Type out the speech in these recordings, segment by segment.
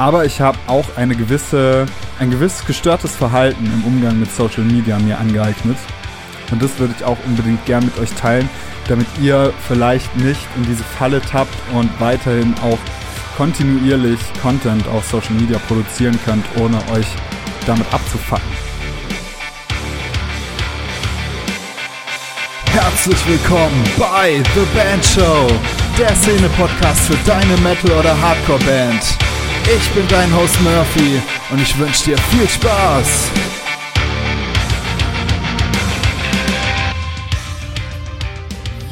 Aber ich habe auch eine gewisse, ein gewiss gestörtes Verhalten im Umgang mit Social Media mir angeeignet. Und das würde ich auch unbedingt gern mit euch teilen, damit ihr vielleicht nicht in diese Falle tappt und weiterhin auch kontinuierlich Content auf Social Media produzieren könnt, ohne euch damit abzufacken. Herzlich willkommen bei The Band Show, der Szene-Podcast für deine Metal- oder Hardcore-Band. Ich bin dein Host Murphy und ich wünsche dir viel Spaß.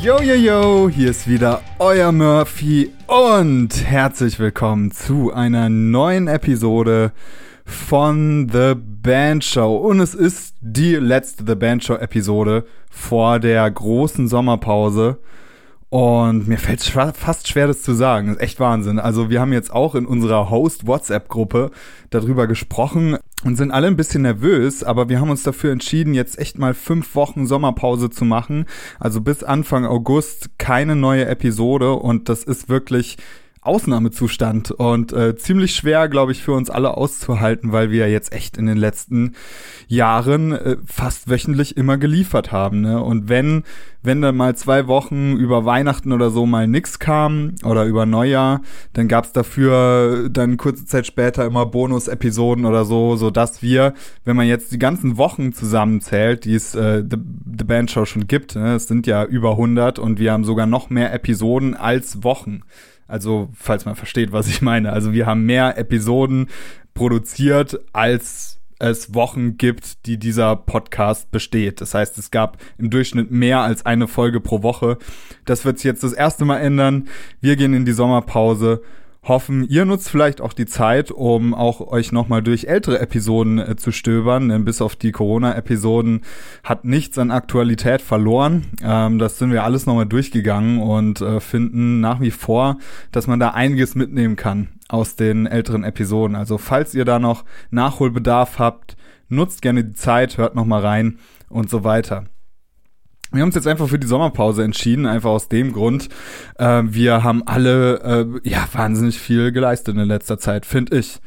Yo, yo, yo, hier ist wieder euer Murphy und herzlich willkommen zu einer neuen Episode von The Band Show. Und es ist die letzte The Band Show Episode vor der großen Sommerpause. Und mir fällt es fast schwer, das zu sagen. Ist echt Wahnsinn. Also wir haben jetzt auch in unserer Host-WhatsApp-Gruppe darüber gesprochen und sind alle ein bisschen nervös, aber wir haben uns dafür entschieden, jetzt echt mal fünf Wochen Sommerpause zu machen. Also bis Anfang August keine neue Episode und das ist wirklich Ausnahmezustand und äh, ziemlich schwer, glaube ich, für uns alle auszuhalten, weil wir jetzt echt in den letzten Jahren äh, fast wöchentlich immer geliefert haben. Ne? Und wenn, wenn dann mal zwei Wochen über Weihnachten oder so mal nix kam oder über Neujahr, dann gab's dafür dann kurze Zeit später immer Bonus-Episoden oder so, so dass wir, wenn man jetzt die ganzen Wochen zusammenzählt, die es äh, The, The Band Show schon gibt, ne? es sind ja über 100 und wir haben sogar noch mehr Episoden als Wochen. Also, falls man versteht, was ich meine. Also, wir haben mehr Episoden produziert, als es Wochen gibt, die dieser Podcast besteht. Das heißt, es gab im Durchschnitt mehr als eine Folge pro Woche. Das wird sich jetzt das erste Mal ändern. Wir gehen in die Sommerpause hoffen, ihr nutzt vielleicht auch die Zeit, um auch euch nochmal durch ältere Episoden äh, zu stöbern, denn bis auf die Corona-Episoden hat nichts an Aktualität verloren. Ähm, das sind wir alles nochmal durchgegangen und äh, finden nach wie vor, dass man da einiges mitnehmen kann aus den älteren Episoden. Also falls ihr da noch Nachholbedarf habt, nutzt gerne die Zeit, hört nochmal rein und so weiter. Wir haben uns jetzt einfach für die Sommerpause entschieden, einfach aus dem Grund. Äh, wir haben alle äh, ja wahnsinnig viel geleistet in letzter Zeit, finde ich.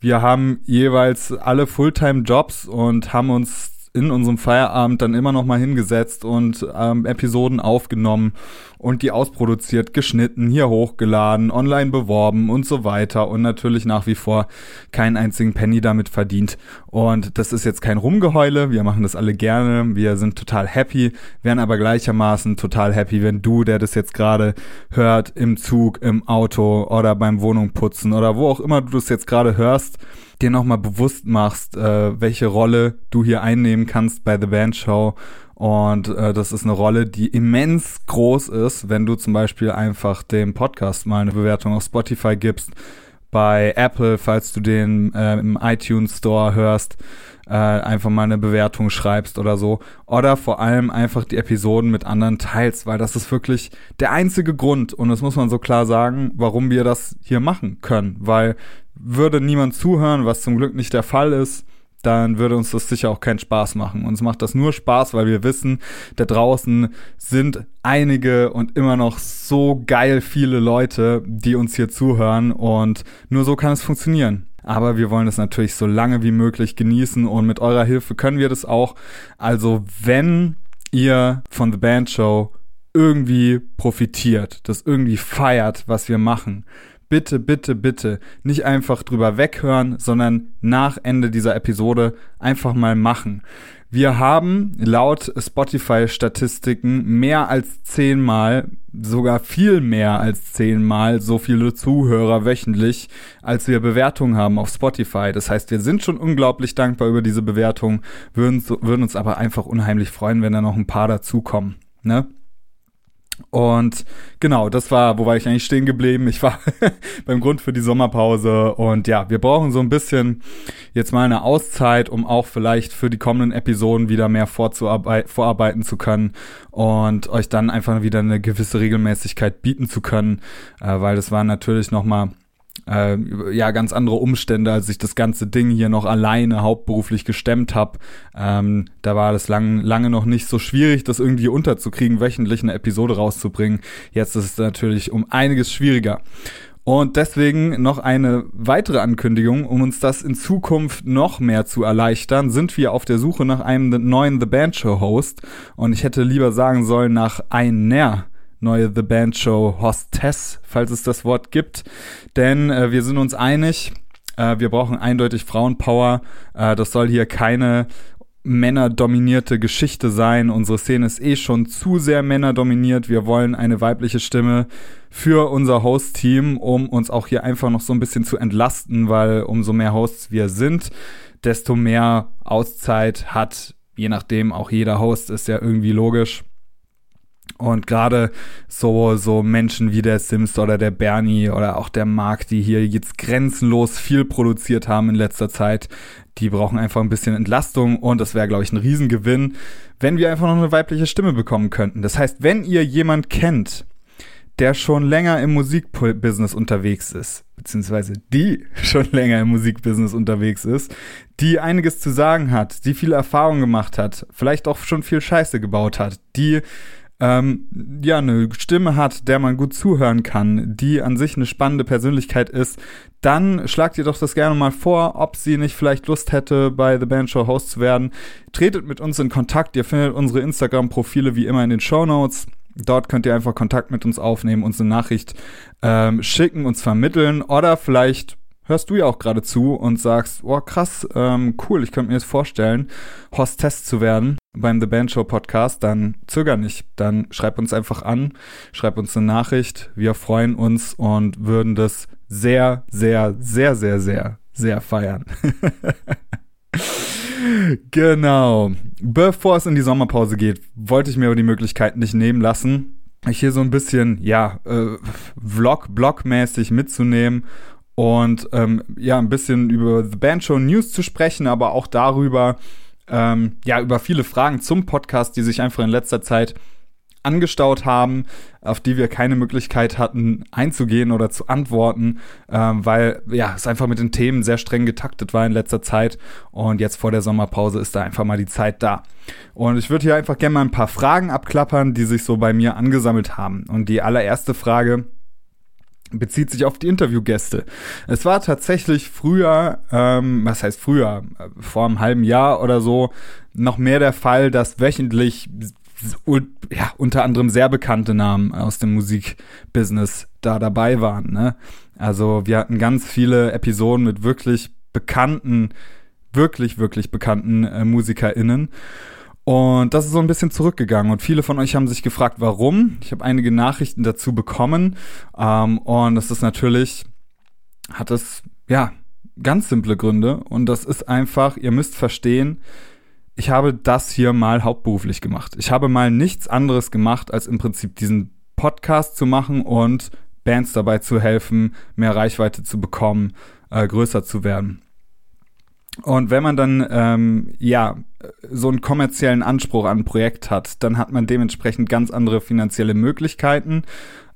Wir haben jeweils alle Fulltime-Jobs und haben uns in unserem Feierabend dann immer noch mal hingesetzt und ähm, Episoden aufgenommen und die ausproduziert, geschnitten, hier hochgeladen, online beworben und so weiter und natürlich nach wie vor keinen einzigen Penny damit verdient. Und das ist jetzt kein Rumgeheule, wir machen das alle gerne, wir sind total happy, wären aber gleichermaßen total happy, wenn du, der das jetzt gerade hört, im Zug, im Auto oder beim Wohnungputzen oder wo auch immer du das jetzt gerade hörst, dir nochmal bewusst machst, äh, welche Rolle du hier einnehmen kannst bei The Band Show. Und äh, das ist eine Rolle, die immens groß ist, wenn du zum Beispiel einfach dem Podcast mal eine Bewertung auf Spotify gibst, bei Apple, falls du den äh, im iTunes Store hörst, äh, einfach mal eine Bewertung schreibst oder so. Oder vor allem einfach die Episoden mit anderen teilst, weil das ist wirklich der einzige Grund, und das muss man so klar sagen, warum wir das hier machen können. Weil würde niemand zuhören, was zum Glück nicht der Fall ist, dann würde uns das sicher auch keinen Spaß machen. Uns macht das nur Spaß, weil wir wissen, da draußen sind einige und immer noch so geil viele Leute, die uns hier zuhören und nur so kann es funktionieren. Aber wir wollen es natürlich so lange wie möglich genießen und mit eurer Hilfe können wir das auch. Also wenn ihr von The Band Show irgendwie profitiert, das irgendwie feiert, was wir machen, bitte, bitte, bitte nicht einfach drüber weghören, sondern nach Ende dieser Episode einfach mal machen. Wir haben laut Spotify-Statistiken mehr als zehnmal, sogar viel mehr als zehnmal so viele Zuhörer wöchentlich, als wir Bewertungen haben auf Spotify. Das heißt, wir sind schon unglaublich dankbar über diese Bewertung, würden, würden uns aber einfach unheimlich freuen, wenn da noch ein paar dazukommen. Ne? Und genau, das war, wo war ich eigentlich stehen geblieben? Ich war beim Grund für die Sommerpause. Und ja, wir brauchen so ein bisschen jetzt mal eine Auszeit, um auch vielleicht für die kommenden Episoden wieder mehr vorarbeiten zu können und euch dann einfach wieder eine gewisse Regelmäßigkeit bieten zu können, äh, weil das war natürlich nochmal äh, ja ganz andere Umstände, als ich das ganze Ding hier noch alleine hauptberuflich gestemmt habe. Ähm, da war das lang, lange noch nicht so schwierig, das irgendwie unterzukriegen, wöchentlich eine Episode rauszubringen. Jetzt ist es natürlich um einiges schwieriger. Und deswegen noch eine weitere Ankündigung, um uns das in Zukunft noch mehr zu erleichtern, sind wir auf der Suche nach einem neuen The Band Show Host. Und ich hätte lieber sagen sollen nach einer neue The Band Show Hostess, falls es das Wort gibt. Denn äh, wir sind uns einig, äh, wir brauchen eindeutig Frauenpower. Äh, das soll hier keine männerdominierte Geschichte sein. Unsere Szene ist eh schon zu sehr männerdominiert. Wir wollen eine weibliche Stimme für unser Host-Team, um uns auch hier einfach noch so ein bisschen zu entlasten, weil umso mehr Hosts wir sind, desto mehr Auszeit hat, je nachdem, auch jeder Host ist ja irgendwie logisch und gerade so, so Menschen wie der Sims oder der Bernie oder auch der Mark, die hier jetzt grenzenlos viel produziert haben in letzter Zeit, die brauchen einfach ein bisschen Entlastung und das wäre, glaube ich, ein Riesengewinn, wenn wir einfach noch eine weibliche Stimme bekommen könnten. Das heißt, wenn ihr jemand kennt, der schon länger im Musikbusiness unterwegs ist, beziehungsweise die schon länger im Musikbusiness unterwegs ist, die einiges zu sagen hat, die viel Erfahrung gemacht hat, vielleicht auch schon viel Scheiße gebaut hat, die ähm, ja, eine Stimme hat, der man gut zuhören kann, die an sich eine spannende Persönlichkeit ist, dann schlagt ihr doch das gerne mal vor, ob sie nicht vielleicht Lust hätte, bei The Band Show Host zu werden. Tretet mit uns in Kontakt. Ihr findet unsere Instagram-Profile wie immer in den Show Notes. Dort könnt ihr einfach Kontakt mit uns aufnehmen, uns eine Nachricht ähm, schicken, uns vermitteln oder vielleicht hörst du ja auch gerade zu und sagst, oh krass, ähm, cool, ich könnte mir das vorstellen, Hostess zu werden beim The Band Show Podcast, dann zöger nicht. Dann schreib uns einfach an, schreib uns eine Nachricht. Wir freuen uns und würden das sehr, sehr, sehr, sehr, sehr, sehr feiern. genau. Bevor es in die Sommerpause geht, wollte ich mir aber die Möglichkeit nicht nehmen lassen, ich hier so ein bisschen, ja, äh, Vlog, Blog-mäßig mitzunehmen und ähm, ja, ein bisschen über The Band Show News zu sprechen, aber auch darüber, ähm, ja, über viele Fragen zum Podcast, die sich einfach in letzter Zeit angestaut haben, auf die wir keine Möglichkeit hatten einzugehen oder zu antworten, ähm, weil ja es einfach mit den Themen sehr streng getaktet war in letzter Zeit und jetzt vor der Sommerpause ist da einfach mal die Zeit da. Und ich würde hier einfach gerne mal ein paar Fragen abklappern, die sich so bei mir angesammelt haben. Und die allererste Frage, bezieht sich auf die Interviewgäste. Es war tatsächlich früher, ähm, was heißt früher, vor einem halben Jahr oder so, noch mehr der Fall, dass wöchentlich ja, unter anderem sehr bekannte Namen aus dem Musikbusiness da dabei waren. Ne? Also wir hatten ganz viele Episoden mit wirklich bekannten, wirklich, wirklich bekannten äh, MusikerInnen. Und das ist so ein bisschen zurückgegangen. Und viele von euch haben sich gefragt, warum. Ich habe einige Nachrichten dazu bekommen. Ähm, und das ist natürlich, hat es, ja, ganz simple Gründe. Und das ist einfach, ihr müsst verstehen, ich habe das hier mal hauptberuflich gemacht. Ich habe mal nichts anderes gemacht, als im Prinzip diesen Podcast zu machen und Bands dabei zu helfen, mehr Reichweite zu bekommen, äh, größer zu werden. Und wenn man dann ähm, ja so einen kommerziellen Anspruch an ein Projekt hat, dann hat man dementsprechend ganz andere finanzielle Möglichkeiten,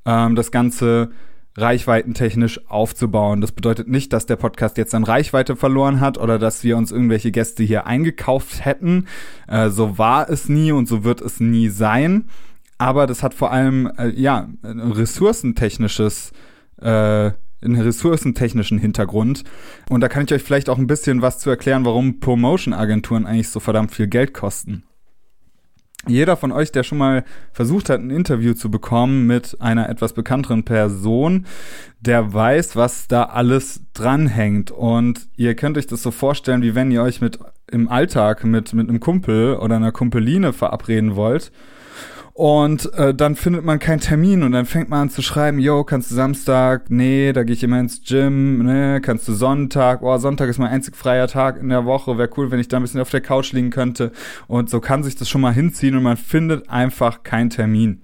ähm, das Ganze reichweitentechnisch aufzubauen. Das bedeutet nicht, dass der Podcast jetzt an Reichweite verloren hat oder dass wir uns irgendwelche Gäste hier eingekauft hätten. Äh, so war es nie und so wird es nie sein. Aber das hat vor allem äh, ja ressourcentechnisches äh, einen ressourcentechnischen Hintergrund. Und da kann ich euch vielleicht auch ein bisschen was zu erklären, warum Promotion-Agenturen eigentlich so verdammt viel Geld kosten. Jeder von euch, der schon mal versucht hat, ein Interview zu bekommen mit einer etwas bekannteren Person, der weiß, was da alles dranhängt. Und ihr könnt euch das so vorstellen, wie wenn ihr euch mit im Alltag mit, mit einem Kumpel oder einer Kumpeline verabreden wollt und äh, dann findet man keinen Termin und dann fängt man an zu schreiben, yo, kannst du Samstag? Nee, da gehe ich immer ins Gym. Nee, kannst du Sonntag? Oh, Sonntag ist mein einzig freier Tag in der Woche. Wäre cool, wenn ich da ein bisschen auf der Couch liegen könnte. Und so kann sich das schon mal hinziehen und man findet einfach keinen Termin.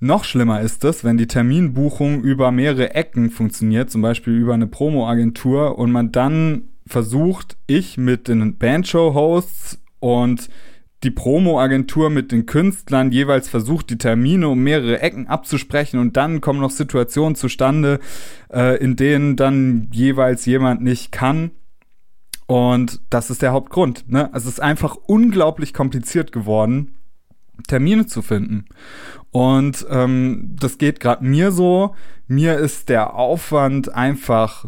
Noch schlimmer ist es, wenn die Terminbuchung über mehrere Ecken funktioniert, zum Beispiel über eine Promo-Agentur und man dann versucht, ich mit den Bandshow-Hosts und die Promo-Agentur mit den Künstlern jeweils versucht, die Termine um mehrere Ecken abzusprechen und dann kommen noch Situationen zustande, äh, in denen dann jeweils jemand nicht kann. Und das ist der Hauptgrund. Ne? Es ist einfach unglaublich kompliziert geworden, Termine zu finden. Und ähm, das geht gerade mir so. Mir ist der Aufwand einfach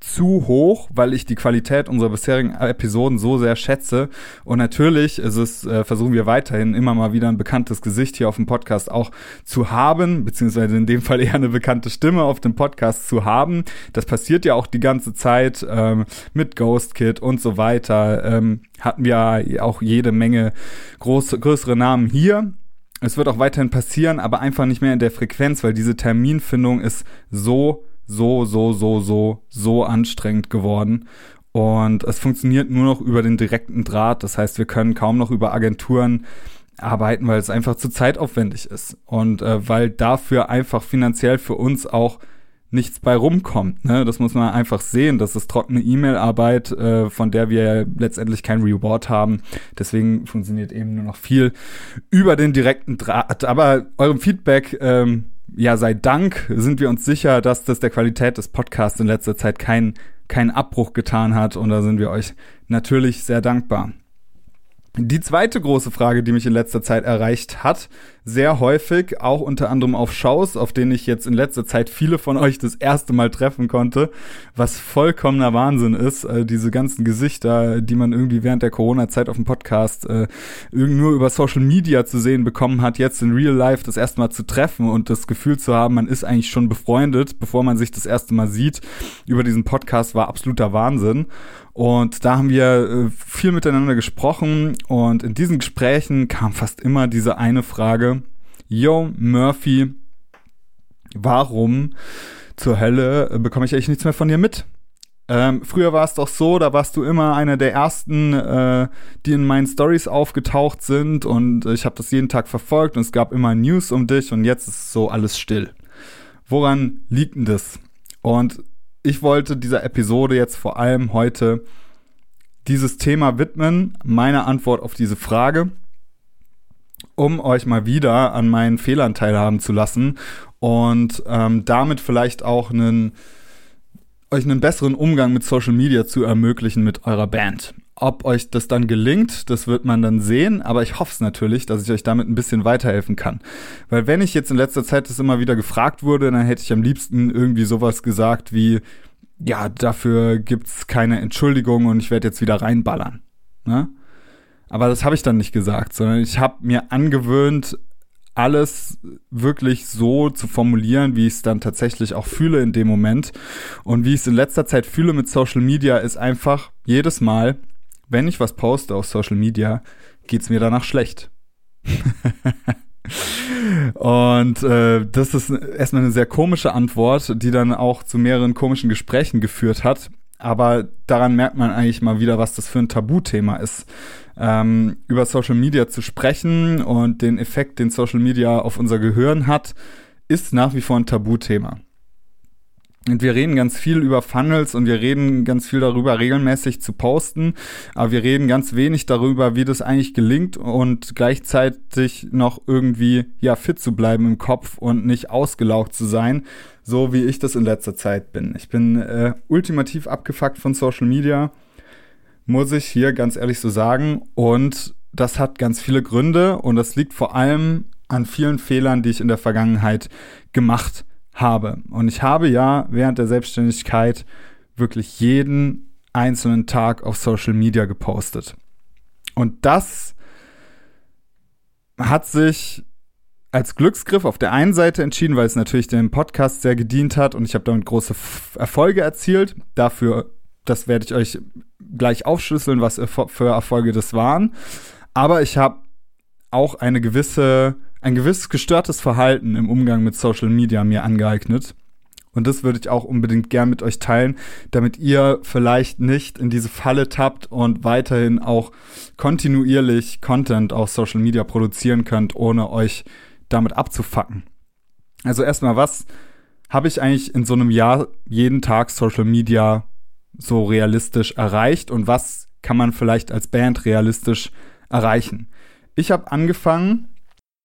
zu hoch, weil ich die Qualität unserer bisherigen Episoden so sehr schätze. Und natürlich ist es, äh, versuchen wir weiterhin immer mal wieder ein bekanntes Gesicht hier auf dem Podcast auch zu haben, beziehungsweise in dem Fall eher eine bekannte Stimme auf dem Podcast zu haben. Das passiert ja auch die ganze Zeit ähm, mit Ghost Kid und so weiter. Ähm, hatten wir auch jede Menge große, größere Namen hier. Es wird auch weiterhin passieren, aber einfach nicht mehr in der Frequenz, weil diese Terminfindung ist so so, so, so, so, so anstrengend geworden. Und es funktioniert nur noch über den direkten Draht. Das heißt, wir können kaum noch über Agenturen arbeiten, weil es einfach zu zeitaufwendig ist. Und äh, weil dafür einfach finanziell für uns auch nichts bei rumkommt. Ne? Das muss man einfach sehen. Das ist trockene E-Mail-Arbeit, äh, von der wir letztendlich kein Reward haben. Deswegen funktioniert eben nur noch viel über den direkten Draht. Aber eurem Feedback ähm, ja, sei Dank sind wir uns sicher, dass das der Qualität des Podcasts in letzter Zeit keinen keinen Abbruch getan hat und da sind wir euch natürlich sehr dankbar. Die zweite große Frage, die mich in letzter Zeit erreicht hat, sehr häufig, auch unter anderem auf Shows, auf denen ich jetzt in letzter Zeit viele von euch das erste Mal treffen konnte, was vollkommener Wahnsinn ist, äh, diese ganzen Gesichter, die man irgendwie während der Corona-Zeit auf dem Podcast äh, nur über Social Media zu sehen bekommen hat, jetzt in Real Life das erste Mal zu treffen und das Gefühl zu haben, man ist eigentlich schon befreundet, bevor man sich das erste Mal sieht, über diesen Podcast war absoluter Wahnsinn. Und da haben wir äh, viel miteinander gesprochen und in diesen Gesprächen kam fast immer diese eine Frage, Yo, Murphy, warum zur Hölle bekomme ich eigentlich nichts mehr von dir mit? Ähm, früher war es doch so, da warst du immer einer der ersten, äh, die in meinen Stories aufgetaucht sind und ich habe das jeden Tag verfolgt und es gab immer News um dich und jetzt ist so alles still. Woran liegt denn das? Und ich wollte dieser Episode jetzt vor allem heute dieses Thema widmen, meine Antwort auf diese Frage, um euch mal wieder an meinen Fehlern teilhaben zu lassen und ähm, damit vielleicht auch einen, euch einen besseren Umgang mit Social Media zu ermöglichen mit eurer Band. Ob euch das dann gelingt, das wird man dann sehen, aber ich hoffe es natürlich, dass ich euch damit ein bisschen weiterhelfen kann. Weil wenn ich jetzt in letzter Zeit das immer wieder gefragt wurde, dann hätte ich am liebsten irgendwie sowas gesagt wie, ja, dafür gibt's keine Entschuldigung und ich werde jetzt wieder reinballern. Ne? Aber das habe ich dann nicht gesagt, sondern ich habe mir angewöhnt, alles wirklich so zu formulieren, wie ich es dann tatsächlich auch fühle in dem Moment. Und wie ich es in letzter Zeit fühle mit Social Media, ist einfach jedes Mal, wenn ich was poste auf Social Media, geht's mir danach schlecht. Und äh, das ist erstmal eine sehr komische Antwort, die dann auch zu mehreren komischen Gesprächen geführt hat. Aber daran merkt man eigentlich mal wieder, was das für ein Tabuthema ist. Ähm, über Social Media zu sprechen und den Effekt, den Social Media auf unser Gehirn hat, ist nach wie vor ein Tabuthema. Und wir reden ganz viel über Funnels und wir reden ganz viel darüber, regelmäßig zu posten. Aber wir reden ganz wenig darüber, wie das eigentlich gelingt und gleichzeitig noch irgendwie, ja, fit zu bleiben im Kopf und nicht ausgelaugt zu sein, so wie ich das in letzter Zeit bin. Ich bin äh, ultimativ abgefuckt von Social Media, muss ich hier ganz ehrlich so sagen. Und das hat ganz viele Gründe und das liegt vor allem an vielen Fehlern, die ich in der Vergangenheit gemacht habe habe. Und ich habe ja während der Selbstständigkeit wirklich jeden einzelnen Tag auf Social Media gepostet. Und das hat sich als Glücksgriff auf der einen Seite entschieden, weil es natürlich dem Podcast sehr gedient hat und ich habe damit große Erfolge erzielt. Dafür, das werde ich euch gleich aufschlüsseln, was für Erfolge das waren. Aber ich habe auch eine gewisse ein gewisses gestörtes Verhalten im Umgang mit Social Media mir angeeignet. Und das würde ich auch unbedingt gern mit euch teilen, damit ihr vielleicht nicht in diese Falle tappt und weiterhin auch kontinuierlich Content auf Social Media produzieren könnt, ohne euch damit abzufacken. Also erstmal, was habe ich eigentlich in so einem Jahr jeden Tag Social Media so realistisch erreicht und was kann man vielleicht als Band realistisch erreichen? Ich habe angefangen,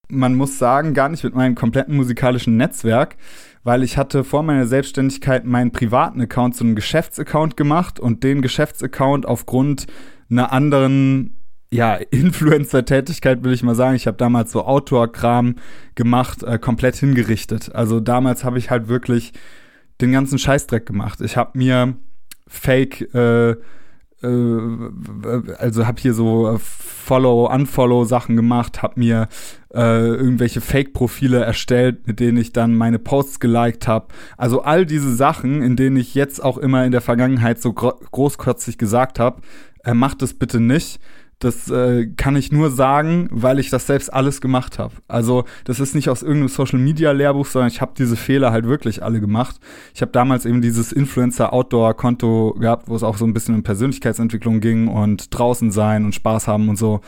man muss sagen, gar nicht mit meinem kompletten musikalischen Netzwerk, weil ich hatte vor meiner Selbstständigkeit meinen privaten Account zu einem Geschäftsaccount gemacht und den Geschäftsaccount aufgrund einer anderen ja, Influencer-Tätigkeit will ich mal sagen. Ich habe damals so Outdoor-Kram gemacht, äh, komplett hingerichtet. Also damals habe ich halt wirklich den ganzen Scheißdreck gemacht. Ich habe mir Fake äh, also habe hier so Follow, Unfollow Sachen gemacht, habe mir äh, irgendwelche Fake-Profile erstellt, mit denen ich dann meine Posts geliked habe. Also all diese Sachen, in denen ich jetzt auch immer in der Vergangenheit so großkotzig gesagt habe, äh, macht es bitte nicht. Das äh, kann ich nur sagen, weil ich das selbst alles gemacht habe. Also das ist nicht aus irgendeinem Social Media Lehrbuch, sondern ich habe diese Fehler halt wirklich alle gemacht. Ich habe damals eben dieses Influencer Outdoor Konto gehabt, wo es auch so ein bisschen um Persönlichkeitsentwicklung ging und draußen sein und Spaß haben und so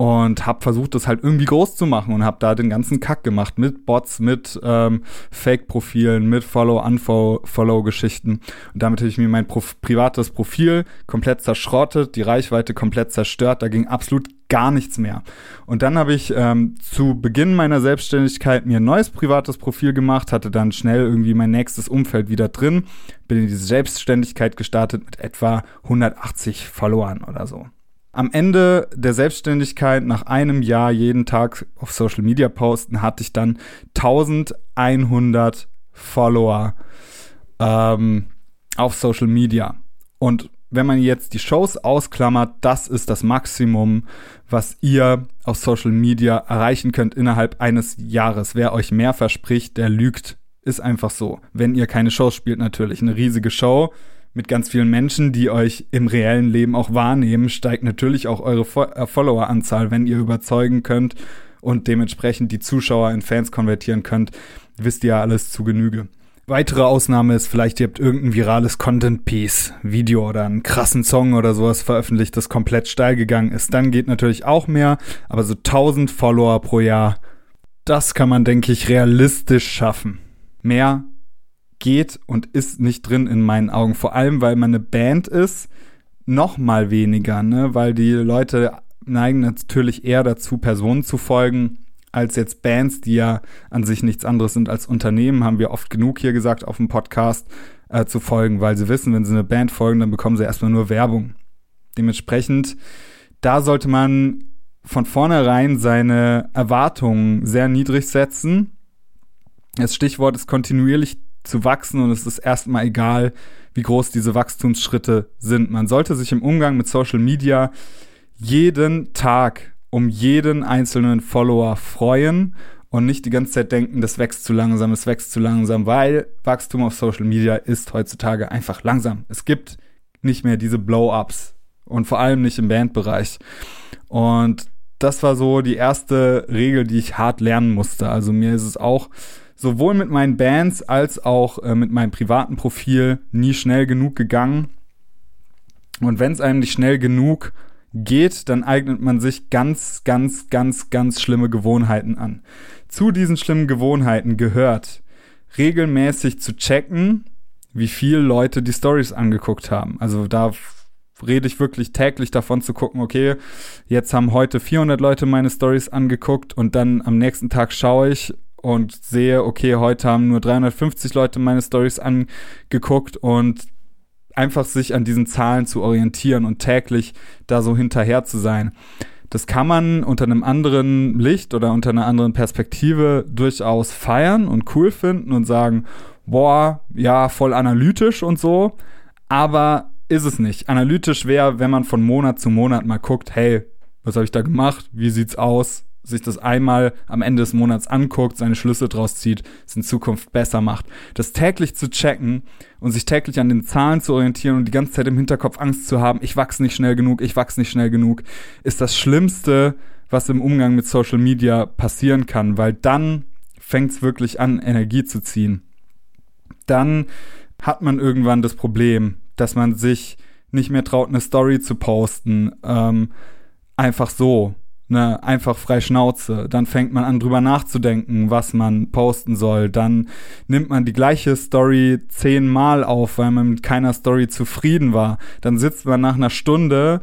und habe versucht, das halt irgendwie groß zu machen und habe da den ganzen Kack gemacht mit Bots, mit ähm, Fake-Profilen, mit Follow-Unfollow-Geschichten. Und damit habe ich mir mein Prof privates Profil komplett zerschrottet, die Reichweite komplett zerstört, da ging absolut gar nichts mehr. Und dann habe ich ähm, zu Beginn meiner Selbstständigkeit mir ein neues privates Profil gemacht, hatte dann schnell irgendwie mein nächstes Umfeld wieder drin, bin in diese Selbstständigkeit gestartet mit etwa 180 Followern oder so am Ende der Selbstständigkeit, nach einem Jahr jeden Tag auf Social Media posten, hatte ich dann 1100 Follower ähm, auf Social Media. Und wenn man jetzt die Shows ausklammert, das ist das Maximum, was ihr auf Social Media erreichen könnt innerhalb eines Jahres. Wer euch mehr verspricht, der lügt. Ist einfach so. Wenn ihr keine Shows spielt, natürlich. Eine riesige Show mit ganz vielen Menschen, die euch im reellen Leben auch wahrnehmen, steigt natürlich auch eure äh, Followeranzahl, wenn ihr überzeugen könnt und dementsprechend die Zuschauer in Fans konvertieren könnt, wisst ihr ja alles zu Genüge. Weitere Ausnahme ist vielleicht, ihr habt irgendein virales Content-Piece, Video oder einen krassen Song oder sowas veröffentlicht, das komplett steil gegangen ist. Dann geht natürlich auch mehr, aber so 1000 Follower pro Jahr, das kann man, denke ich, realistisch schaffen. Mehr geht und ist nicht drin in meinen Augen. Vor allem, weil man eine Band ist, noch mal weniger, ne? Weil die Leute neigen natürlich eher dazu, Personen zu folgen, als jetzt Bands, die ja an sich nichts anderes sind als Unternehmen, haben wir oft genug hier gesagt auf dem Podcast, äh, zu folgen, weil sie wissen, wenn sie eine Band folgen, dann bekommen sie erstmal nur Werbung. Dementsprechend, da sollte man von vornherein seine Erwartungen sehr niedrig setzen. Das Stichwort ist kontinuierlich zu wachsen und es ist erstmal egal, wie groß diese Wachstumsschritte sind. Man sollte sich im Umgang mit Social Media jeden Tag um jeden einzelnen Follower freuen und nicht die ganze Zeit denken, das wächst zu langsam, es wächst zu langsam, weil Wachstum auf Social Media ist heutzutage einfach langsam. Es gibt nicht mehr diese Blow-ups und vor allem nicht im Bandbereich. Und das war so die erste Regel, die ich hart lernen musste. Also mir ist es auch sowohl mit meinen Bands als auch äh, mit meinem privaten Profil nie schnell genug gegangen. Und wenn es einem nicht schnell genug geht, dann eignet man sich ganz, ganz, ganz, ganz schlimme Gewohnheiten an. Zu diesen schlimmen Gewohnheiten gehört regelmäßig zu checken, wie viele Leute die Stories angeguckt haben. Also da rede ich wirklich täglich davon zu gucken, okay, jetzt haben heute 400 Leute meine Stories angeguckt und dann am nächsten Tag schaue ich und sehe, okay, heute haben nur 350 Leute meine Stories angeguckt und einfach sich an diesen Zahlen zu orientieren und täglich da so hinterher zu sein. Das kann man unter einem anderen Licht oder unter einer anderen Perspektive durchaus feiern und cool finden und sagen, boah, ja, voll analytisch und so, aber ist es nicht. Analytisch wäre, wenn man von Monat zu Monat mal guckt, hey, was habe ich da gemacht? Wie sieht's aus? Sich das einmal am Ende des Monats anguckt, seine Schlüsse draus zieht, es in Zukunft besser macht. Das täglich zu checken und sich täglich an den Zahlen zu orientieren und die ganze Zeit im Hinterkopf Angst zu haben, ich wachse nicht schnell genug, ich wachse nicht schnell genug, ist das Schlimmste, was im Umgang mit Social Media passieren kann, weil dann fängt es wirklich an, Energie zu ziehen. Dann hat man irgendwann das Problem, dass man sich nicht mehr traut, eine Story zu posten, ähm, einfach so, ne, einfach frei Schnauze. Dann fängt man an, drüber nachzudenken, was man posten soll. Dann nimmt man die gleiche Story zehnmal auf, weil man mit keiner Story zufrieden war. Dann sitzt man nach einer Stunde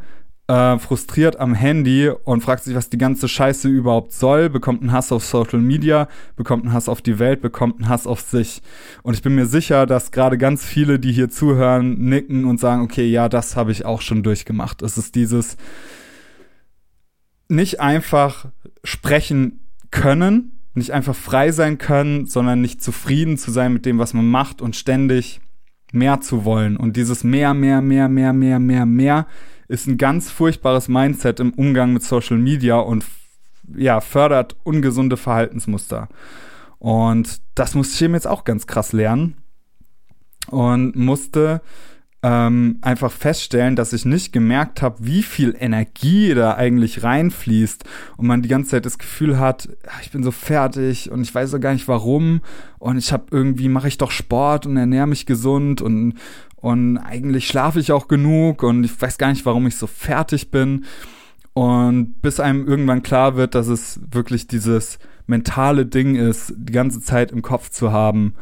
äh, frustriert am Handy und fragt sich, was die ganze Scheiße überhaupt soll, bekommt einen Hass auf Social Media, bekommt einen Hass auf die Welt, bekommt einen Hass auf sich. Und ich bin mir sicher, dass gerade ganz viele, die hier zuhören, nicken und sagen, okay, ja, das habe ich auch schon durchgemacht. Es ist dieses nicht einfach sprechen können, nicht einfach frei sein können, sondern nicht zufrieden zu sein mit dem, was man macht und ständig mehr zu wollen. Und dieses mehr, mehr, mehr, mehr, mehr, mehr, mehr ist ein ganz furchtbares Mindset im Umgang mit Social Media und ja, fördert ungesunde Verhaltensmuster. Und das musste ich eben jetzt auch ganz krass lernen und musste ähm, einfach feststellen, dass ich nicht gemerkt habe, wie viel Energie da eigentlich reinfließt und man die ganze Zeit das Gefühl hat, ich bin so fertig und ich weiß auch gar nicht warum und ich habe irgendwie mache ich doch Sport und ernähre mich gesund und und eigentlich schlafe ich auch genug und ich weiß gar nicht, warum ich so fertig bin. Und bis einem irgendwann klar wird, dass es wirklich dieses mentale Ding ist, die ganze Zeit im Kopf zu haben,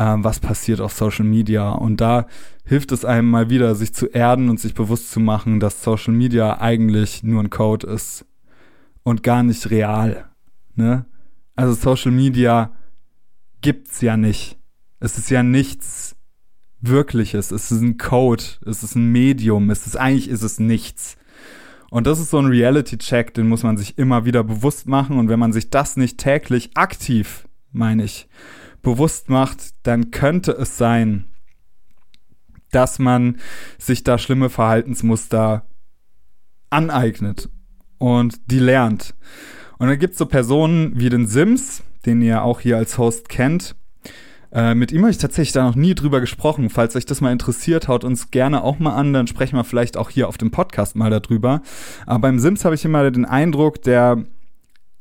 was passiert auf Social Media und da hilft es einem mal wieder, sich zu erden und sich bewusst zu machen, dass Social Media eigentlich nur ein Code ist und gar nicht real. Ne? Also Social Media gibt's ja nicht. Es ist ja nichts Wirkliches. Es ist ein Code. Es ist ein Medium. Es ist eigentlich ist es nichts. Und das ist so ein Reality-Check, den muss man sich immer wieder bewusst machen. Und wenn man sich das nicht täglich aktiv, meine ich, bewusst macht, dann könnte es sein, dass man sich da schlimme Verhaltensmuster aneignet und die lernt. Und dann gibt's so Personen wie den Sims, den ihr auch hier als Host kennt. Äh, mit ihm habe ich tatsächlich da noch nie drüber gesprochen. Falls euch das mal interessiert, haut uns gerne auch mal an, dann sprechen wir vielleicht auch hier auf dem Podcast mal darüber. Aber beim Sims habe ich immer den Eindruck, der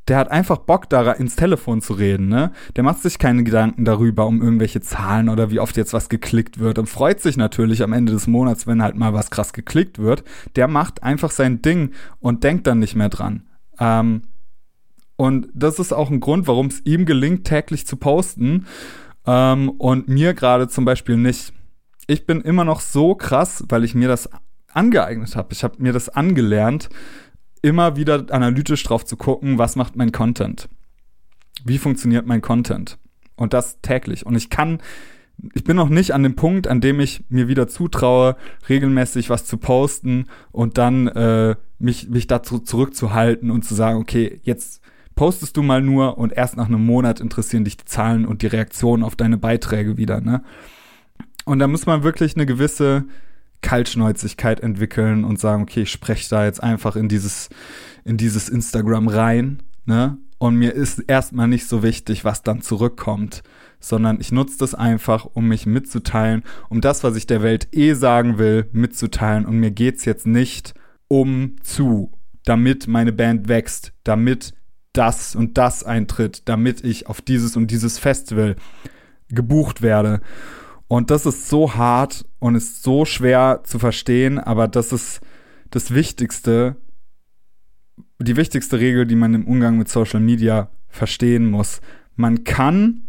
der hat einfach Bock, da ins Telefon zu reden, ne? Der macht sich keine Gedanken darüber, um irgendwelche Zahlen oder wie oft jetzt was geklickt wird und freut sich natürlich am Ende des Monats, wenn halt mal was krass geklickt wird. Der macht einfach sein Ding und denkt dann nicht mehr dran. Ähm, und das ist auch ein Grund, warum es ihm gelingt, täglich zu posten ähm, und mir gerade zum Beispiel nicht. Ich bin immer noch so krass, weil ich mir das angeeignet habe. Ich habe mir das angelernt, immer wieder analytisch drauf zu gucken, was macht mein Content? Wie funktioniert mein Content? Und das täglich. Und ich kann, ich bin noch nicht an dem Punkt, an dem ich mir wieder zutraue, regelmäßig was zu posten und dann äh, mich, mich dazu zurückzuhalten und zu sagen, okay, jetzt postest du mal nur und erst nach einem Monat interessieren dich die Zahlen und die Reaktionen auf deine Beiträge wieder, ne? Und da muss man wirklich eine gewisse Kaltschnäuzigkeit entwickeln und sagen, okay, ich spreche da jetzt einfach in dieses, in dieses Instagram rein, ne? Und mir ist erstmal nicht so wichtig, was dann zurückkommt, sondern ich nutze das einfach, um mich mitzuteilen, um das, was ich der Welt eh sagen will, mitzuteilen. Und mir geht's jetzt nicht um zu, damit meine Band wächst, damit das und das eintritt, damit ich auf dieses und dieses Festival gebucht werde. Und das ist so hart und ist so schwer zu verstehen, aber das ist das Wichtigste, die wichtigste Regel, die man im Umgang mit Social Media verstehen muss. Man kann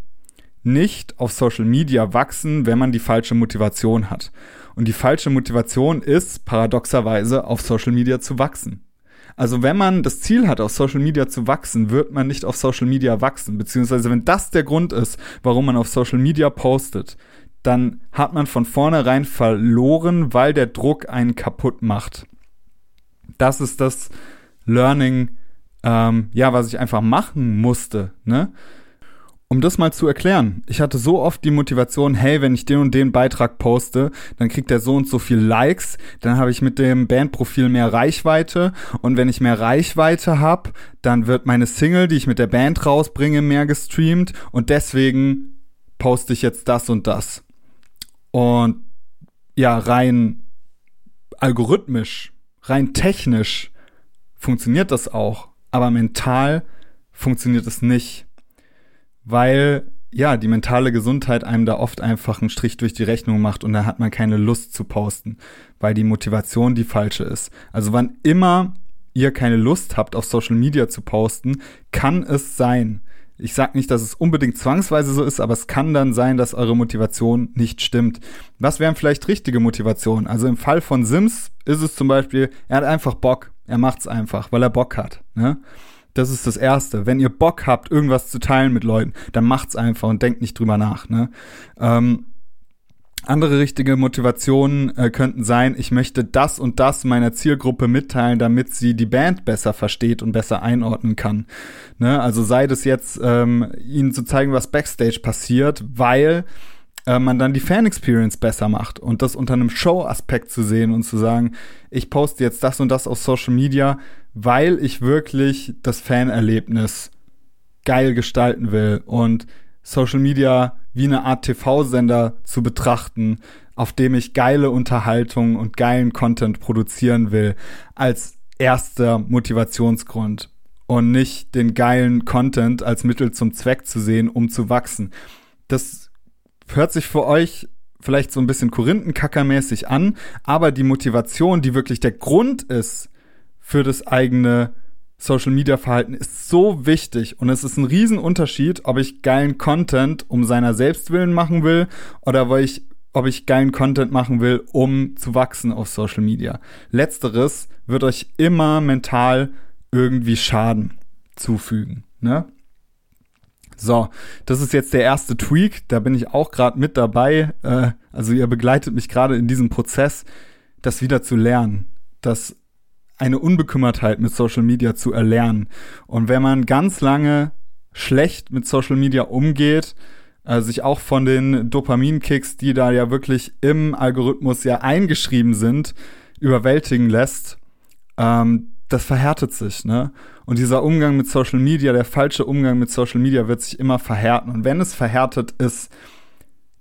nicht auf Social Media wachsen, wenn man die falsche Motivation hat. Und die falsche Motivation ist paradoxerweise auf Social Media zu wachsen. Also wenn man das Ziel hat, auf Social Media zu wachsen, wird man nicht auf Social Media wachsen. Beziehungsweise wenn das der Grund ist, warum man auf Social Media postet, dann hat man von vornherein verloren, weil der Druck einen kaputt macht. Das ist das Learning, ähm, ja, was ich einfach machen musste, ne? Um das mal zu erklären, ich hatte so oft die Motivation, hey, wenn ich den und den Beitrag poste, dann kriegt der so und so viel Likes, dann habe ich mit dem Bandprofil mehr Reichweite und wenn ich mehr Reichweite habe, dann wird meine Single, die ich mit der Band rausbringe, mehr gestreamt und deswegen poste ich jetzt das und das. Und ja, rein algorithmisch, rein technisch funktioniert das auch, aber mental funktioniert es nicht, weil ja, die mentale Gesundheit einem da oft einfach einen Strich durch die Rechnung macht und da hat man keine Lust zu posten, weil die Motivation die falsche ist. Also wann immer ihr keine Lust habt, auf Social Media zu posten, kann es sein, Ich sage nicht, dass es unbedingt zwangsweise so ist, aber es kann dann sein, dass eure Motivation nicht stimmt. Was wären vielleicht richtige Motivationen? Also im Fall von Sims ist es zum Beispiel, er hat einfach Bock. Er macht's einfach, weil er Bock hat. Ne? Das ist das Erste. Wenn ihr Bock habt, irgendwas zu teilen mit Leuten, dann macht's einfach und denkt nicht drüber nach. Ne? Ähm, andere richtige Motivationen äh, könnten sein, ich möchte das und das meiner Zielgruppe mitteilen, damit sie die Band besser versteht und besser einordnen kann. Ne? Also sei das jetzt, ähm, ihnen zu zeigen, was backstage passiert, weil äh, man dann die Fan-Experience besser macht und das unter einem Show-Aspekt zu sehen und zu sagen, ich poste jetzt das und das auf Social Media, weil ich wirklich das Fanerlebnis geil gestalten will und Social Media wie eine Art TV-Sender zu betrachten, auf dem ich geile Unterhaltung und geilen Content produzieren will, als erster Motivationsgrund und nicht den geilen Content als Mittel zum Zweck zu sehen, um zu wachsen. Das hört sich für euch vielleicht so ein bisschen Korinthenkackermäßig an, aber die Motivation, die wirklich der Grund ist für das eigene Social Media Verhalten ist so wichtig und es ist ein Riesenunterschied, ob ich geilen Content um seiner Selbstwillen machen will oder weil ich, ob ich geilen Content machen will, um zu wachsen auf Social Media. Letzteres wird euch immer mental irgendwie Schaden zufügen, ne? So, das ist jetzt der erste Tweak, da bin ich auch gerade mit dabei. Äh, also ihr begleitet mich gerade in diesem Prozess, das wieder zu lernen, das eine Unbekümmertheit mit Social Media zu erlernen. Und wenn man ganz lange schlecht mit Social Media umgeht, äh, sich auch von den Dopaminkicks, die da ja wirklich im Algorithmus ja eingeschrieben sind, überwältigen lässt, ähm, das verhärtet sich, ne? Und dieser Umgang mit Social Media, der falsche Umgang mit Social Media wird sich immer verhärten. Und wenn es verhärtet ist,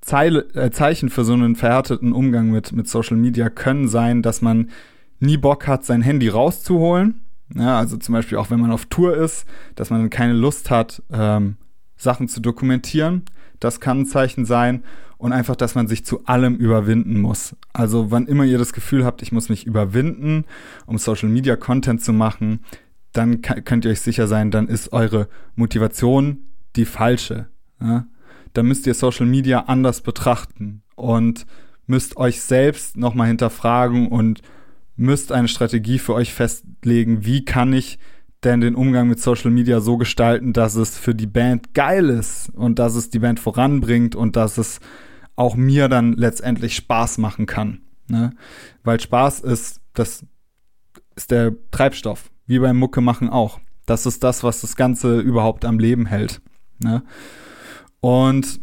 Zeile, äh, Zeichen für so einen verhärteten Umgang mit, mit Social Media können sein, dass man nie Bock hat, sein Handy rauszuholen. Ja, also zum Beispiel auch wenn man auf Tour ist, dass man keine Lust hat, ähm, Sachen zu dokumentieren. Das kann ein Zeichen sein. Und einfach, dass man sich zu allem überwinden muss. Also wann immer ihr das Gefühl habt, ich muss mich überwinden, um Social Media Content zu machen, dann könnt ihr euch sicher sein, dann ist eure Motivation die falsche. Ja? Dann müsst ihr Social Media anders betrachten und müsst euch selbst nochmal hinterfragen und müsst eine Strategie für euch festlegen, wie kann ich denn den Umgang mit Social Media so gestalten, dass es für die Band geil ist und dass es die Band voranbringt und dass es auch mir dann letztendlich Spaß machen kann. Ne? Weil Spaß ist, das ist der Treibstoff, wie beim Mucke machen auch. Das ist das, was das Ganze überhaupt am Leben hält. Ne? Und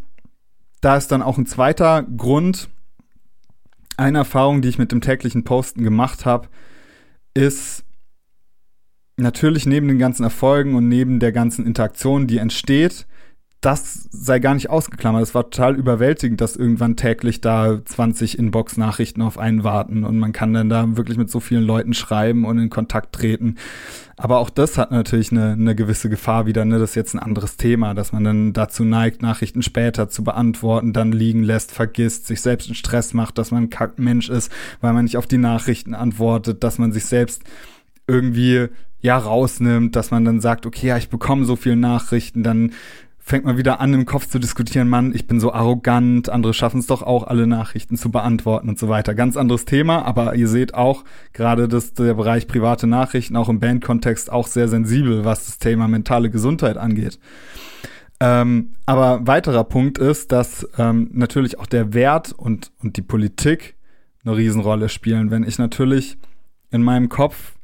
da ist dann auch ein zweiter Grund, eine Erfahrung, die ich mit dem täglichen Posten gemacht habe, ist natürlich neben den ganzen Erfolgen und neben der ganzen Interaktion, die entsteht, das sei gar nicht ausgeklammert. Es war total überwältigend, dass irgendwann täglich da 20 Inbox-Nachrichten auf einen warten und man kann dann da wirklich mit so vielen Leuten schreiben und in Kontakt treten. Aber auch das hat natürlich eine, eine gewisse Gefahr wieder, ne? Das ist jetzt ein anderes Thema, dass man dann dazu neigt, Nachrichten später zu beantworten, dann liegen lässt, vergisst, sich selbst einen Stress macht, dass man ein Kackmensch ist, weil man nicht auf die Nachrichten antwortet, dass man sich selbst irgendwie ja rausnimmt, dass man dann sagt, okay, ja, ich bekomme so viele Nachrichten, dann fängt man wieder an, im Kopf zu diskutieren, Mann, ich bin so arrogant, andere schaffen es doch auch, alle Nachrichten zu beantworten und so weiter. Ganz anderes Thema, aber ihr seht auch gerade, dass der Bereich private Nachrichten auch im Bandkontext auch sehr sensibel, was das Thema mentale Gesundheit angeht. Ähm, aber weiterer Punkt ist, dass ähm, natürlich auch der Wert und, und die Politik eine Riesenrolle spielen. Wenn ich natürlich in meinem Kopf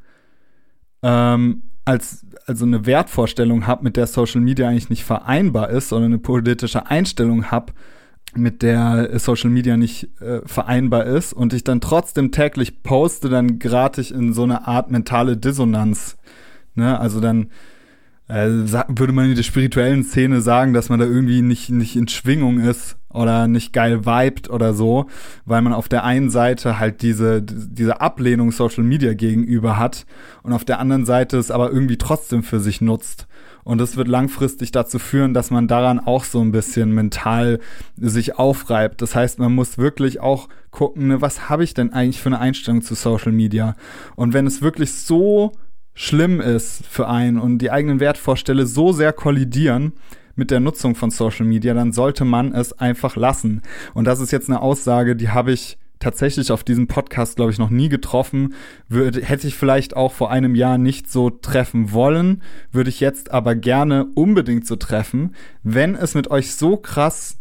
ähm, als also eine Wertvorstellung habe, mit der Social Media eigentlich nicht vereinbar ist, sondern eine politische Einstellung habe, mit der Social Media nicht äh, vereinbar ist und ich dann trotzdem täglich poste, dann gerate ich in so eine Art mentale Dissonanz. Ne? Also dann äh, würde man in der spirituellen Szene sagen, dass man da irgendwie nicht, nicht in Schwingung ist oder nicht geil vibet oder so, weil man auf der einen Seite halt diese, diese Ablehnung Social Media gegenüber hat und auf der anderen Seite es aber irgendwie trotzdem für sich nutzt. Und das wird langfristig dazu führen, dass man daran auch so ein bisschen mental sich aufreibt. Das heißt, man muss wirklich auch gucken, ne, was habe ich denn eigentlich für eine Einstellung zu Social Media? Und wenn es wirklich so schlimm ist für einen und die eigenen Wertvorstellungen so sehr kollidieren, mit der Nutzung von Social Media, dann sollte man es einfach lassen. Und das ist jetzt eine Aussage, die habe ich tatsächlich auf diesem Podcast, glaube ich, noch nie getroffen. Würde, hätte ich vielleicht auch vor einem Jahr nicht so treffen wollen, würde ich jetzt aber gerne unbedingt so treffen, wenn es mit euch so krass,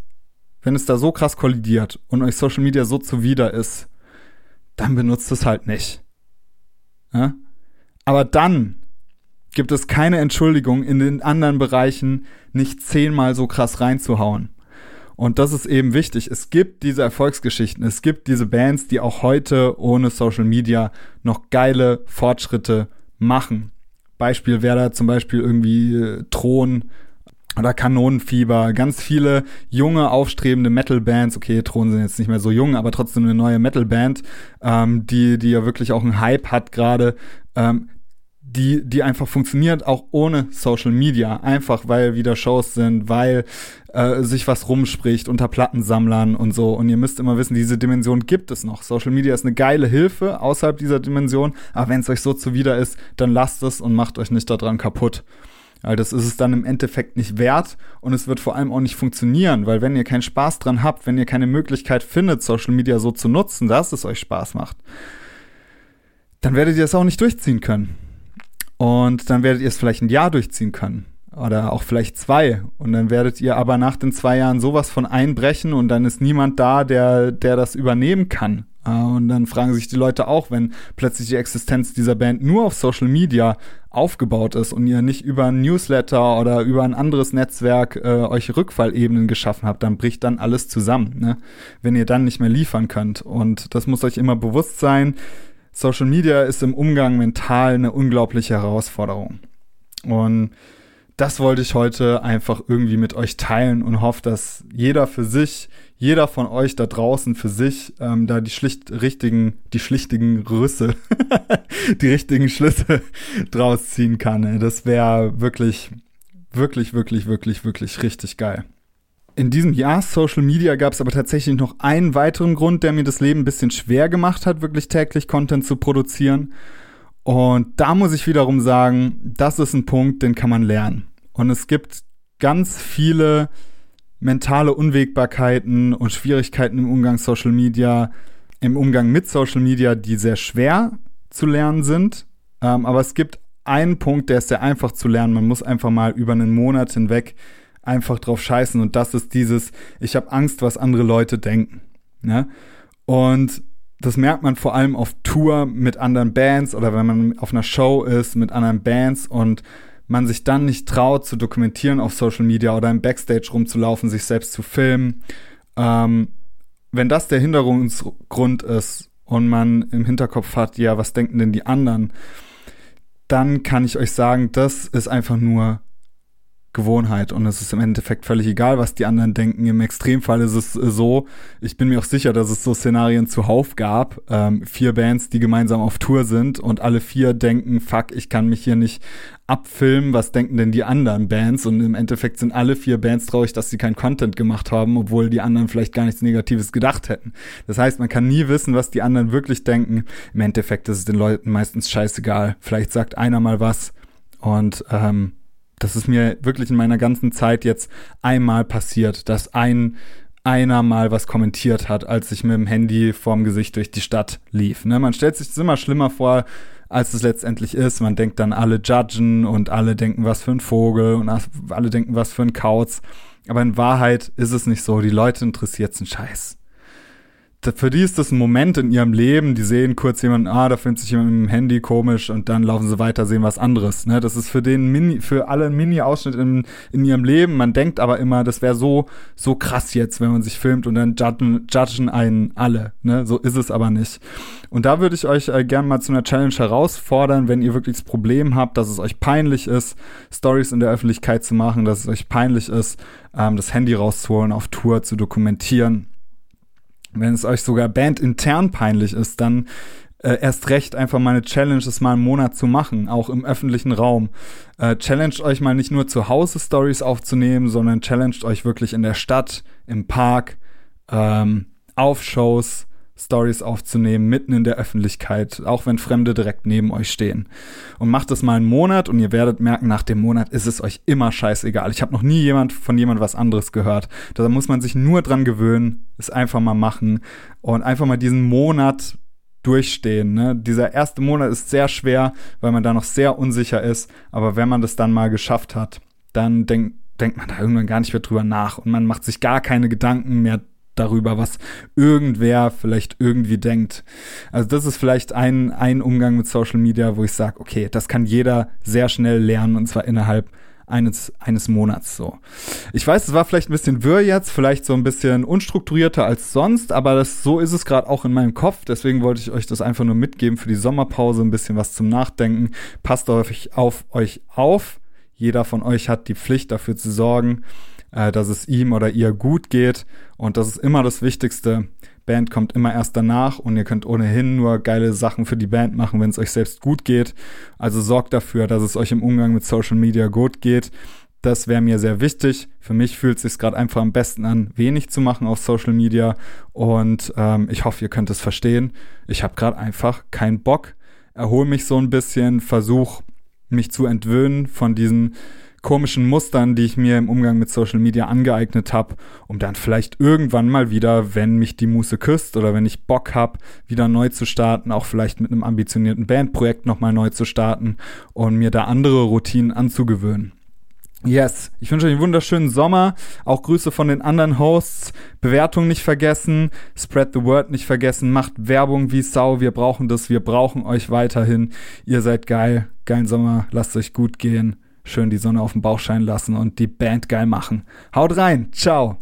wenn es da so krass kollidiert und euch Social Media so zuwider ist, dann benutzt es halt nicht. Ja? Aber dann gibt es keine Entschuldigung, in den anderen Bereichen nicht zehnmal so krass reinzuhauen. Und das ist eben wichtig. Es gibt diese Erfolgsgeschichten, es gibt diese Bands, die auch heute ohne Social Media noch geile Fortschritte machen. Beispiel wäre da zum Beispiel irgendwie äh, Thron oder Kanonenfieber, ganz viele junge, aufstrebende Metal-Bands, okay, Thron sind jetzt nicht mehr so jung, aber trotzdem eine neue Metal-Band, ähm, die, die ja wirklich auch einen Hype hat gerade, ähm, die, die einfach funktioniert, auch ohne Social Media. Einfach weil wieder Shows sind, weil äh, sich was rumspricht unter Plattensammlern und so. Und ihr müsst immer wissen, diese Dimension gibt es noch. Social Media ist eine geile Hilfe außerhalb dieser Dimension, aber wenn es euch so zuwider ist, dann lasst es und macht euch nicht daran kaputt. Weil das ist es dann im Endeffekt nicht wert und es wird vor allem auch nicht funktionieren, weil wenn ihr keinen Spaß dran habt, wenn ihr keine Möglichkeit findet, Social Media so zu nutzen, dass es euch Spaß macht, dann werdet ihr es auch nicht durchziehen können. Und dann werdet ihr es vielleicht ein Jahr durchziehen können. Oder auch vielleicht zwei. Und dann werdet ihr aber nach den zwei Jahren sowas von einbrechen und dann ist niemand da, der, der das übernehmen kann. Äh, und dann fragen sich die Leute auch, wenn plötzlich die Existenz dieser Band nur auf Social Media aufgebaut ist und ihr nicht über ein Newsletter oder über ein anderes Netzwerk äh, euch Rückfallebenen geschaffen habt, dann bricht dann alles zusammen, ne? wenn ihr dann nicht mehr liefern könnt. Und das muss euch immer bewusst sein. Social Media ist im Umgang mental eine unglaubliche Herausforderung. Und das wollte ich heute einfach irgendwie mit euch teilen und hoffe, dass jeder für sich, jeder von euch da draußen für sich ähm, da die schlicht richtigen, die schlichtigen Rüsse, die richtigen Schlüsse draus ziehen kann. Das wäre wirklich, wirklich, wirklich, wirklich, wirklich richtig geil. In diesem Jahr Social Media gab es aber tatsächlich noch einen weiteren Grund, der mir das Leben ein bisschen schwer gemacht hat, wirklich täglich Content zu produzieren. Und da muss ich wiederum sagen, das ist ein Punkt, den kann man lernen. Und es gibt ganz viele mentale Unwägbarkeiten und Schwierigkeiten im Umgang Social Media, im Umgang mit Social Media, die sehr schwer zu lernen sind. Ähm, aber es gibt einen Punkt, der ist sehr einfach zu lernen. Man muss einfach mal über einen Monat hinweg einfach drauf scheißen. Und das ist dieses, ich habe Angst, was andere Leute denken. Ne? Und das merkt man vor allem auf Tour mit anderen Bands oder wenn man auf einer Show ist mit anderen Bands und man sich dann nicht traut zu dokumentieren auf Social Media oder im Backstage rumzulaufen, sich selbst zu filmen. Ähm, wenn das der Hinderungsgrund ist und man im Hinterkopf hat, ja, was denken denn die anderen, dann kann ich euch sagen, das ist einfach nur Gewohnheit und es ist im Endeffekt völlig egal, was die anderen denken. Im Extremfall ist es äh, so, ich bin mir auch sicher, dass es so Szenarien zuhauf gab, ähm, vier Bands, die gemeinsam auf Tour sind und alle vier denken, fuck, ich kann mich hier nicht abfilmen, was denken denn die anderen Bands und im Endeffekt sind alle vier Bands traurig, dass sie kein Content gemacht haben, obwohl die anderen vielleicht gar nichts Negatives gedacht hätten. Das heißt, man kann nie wissen, was die anderen wirklich denken. Im Endeffekt ist es den Leuten meistens scheißegal. Vielleicht sagt einer mal was und ähm, das ist mir wirklich in meiner ganzen Zeit jetzt einmal passiert, dass ein einer mal was kommentiert hat, als ich mit dem Handy vorm Gesicht durch die Stadt lief. Ne? Man stellt sich das immer schlimmer vor, als es letztendlich ist. Man denkt dann, alle judgen und alle denken, was für ein Vogel und alle denken, was für ein Kauz. Aber in Wahrheit ist es nicht so. Die Leute interessiert einen Scheiß für die ist das ein Moment in ihrem Leben, die sehen kurz jemanden, ah, da findet sich jemand mit dem Handy komisch und dann laufen sie weiter, sehen was anderes. Ne? Das ist für den Mini, für alle ein Mini-Ausschnitt in, in ihrem Leben. Man denkt aber immer, das wäre so, so krass jetzt, wenn man sich filmt und dann judgen, judgen einen alle. Ne? So ist es aber nicht. Und da würde ich euch äh, gerne mal zu einer Challenge herausfordern, wenn ihr wirklich das Problem habt, dass es euch peinlich ist, Stories in der Öffentlichkeit zu machen, dass es euch peinlich ist, ähm, das Handy rauszuholen, auf Tour zu dokumentieren wenn es euch sogar bandintern peinlich ist, dann äh, erst recht einfach mal eine Challenge, das mal einen Monat zu machen, auch im öffentlichen Raum. Äh, challenged euch mal nicht nur zu Hause Stories aufzunehmen, sondern challenged euch wirklich in der Stadt, im Park, ähm, auf Shows, Stories aufzunehmen, mitten in der Öffentlichkeit, auch wenn Fremde direkt neben euch stehen. Und macht es mal einen Monat und ihr werdet merken, nach dem Monat ist es euch immer scheißegal. Ich habe noch nie jemand von jemand was anderes gehört. Da muss man sich nur dran gewöhnen, es einfach mal machen und einfach mal diesen Monat durchstehen. Ne? Dieser erste Monat ist sehr schwer, weil man da noch sehr unsicher ist. Aber wenn man das dann mal geschafft hat, dann denkt denkt man da irgendwann gar nicht mehr drüber nach und man macht sich gar keine Gedanken mehr darüber, was irgendwer vielleicht irgendwie denkt. Also das ist vielleicht ein, ein Umgang mit Social Media, wo ich sage, okay, das kann jeder sehr schnell lernen und zwar innerhalb eines, eines Monats so. Ich weiß, es war vielleicht ein bisschen wirr jetzt, vielleicht so ein bisschen unstrukturierter als sonst, aber das, so ist es gerade auch in meinem Kopf. Deswegen wollte ich euch das einfach nur mitgeben für die Sommerpause, ein bisschen was zum Nachdenken. Passt auf, auf euch auf. Jeder von euch hat die Pflicht dafür zu sorgen, äh, dass es ihm oder ihr gut geht. Und das ist immer das Wichtigste. Band kommt immer erst danach und ihr könnt ohnehin nur geile Sachen für die Band machen, wenn es euch selbst gut geht. Also sorgt dafür, dass es euch im Umgang mit Social Media gut geht. Das wäre mir sehr wichtig. Für mich fühlt es sich gerade einfach am besten an, wenig zu machen auf Social Media. Und ähm, ich hoffe, ihr könnt es verstehen. Ich habe gerade einfach keinen Bock. Erhol mich so ein bisschen, versuch mich zu entwöhnen von diesen komischen Mustern, die ich mir im Umgang mit Social Media angeeignet habe, um dann vielleicht irgendwann mal wieder, wenn mich die Muße küsst oder wenn ich Bock habe, wieder neu zu starten, auch vielleicht mit einem ambitionierten Bandprojekt nochmal neu zu starten und mir da andere Routinen anzugewöhnen. Yes, ich wünsche euch einen wunderschönen Sommer. Auch Grüße von den anderen Hosts. Bewertung nicht vergessen. Spread the word nicht vergessen. Macht Werbung wie Sau. Wir brauchen das. Wir brauchen euch weiterhin. Ihr seid geil. Geilen Sommer. Lasst euch gut gehen schön die Sonne auf dem Bauch scheinen lassen und die Band geil machen. Haut rein, ciao.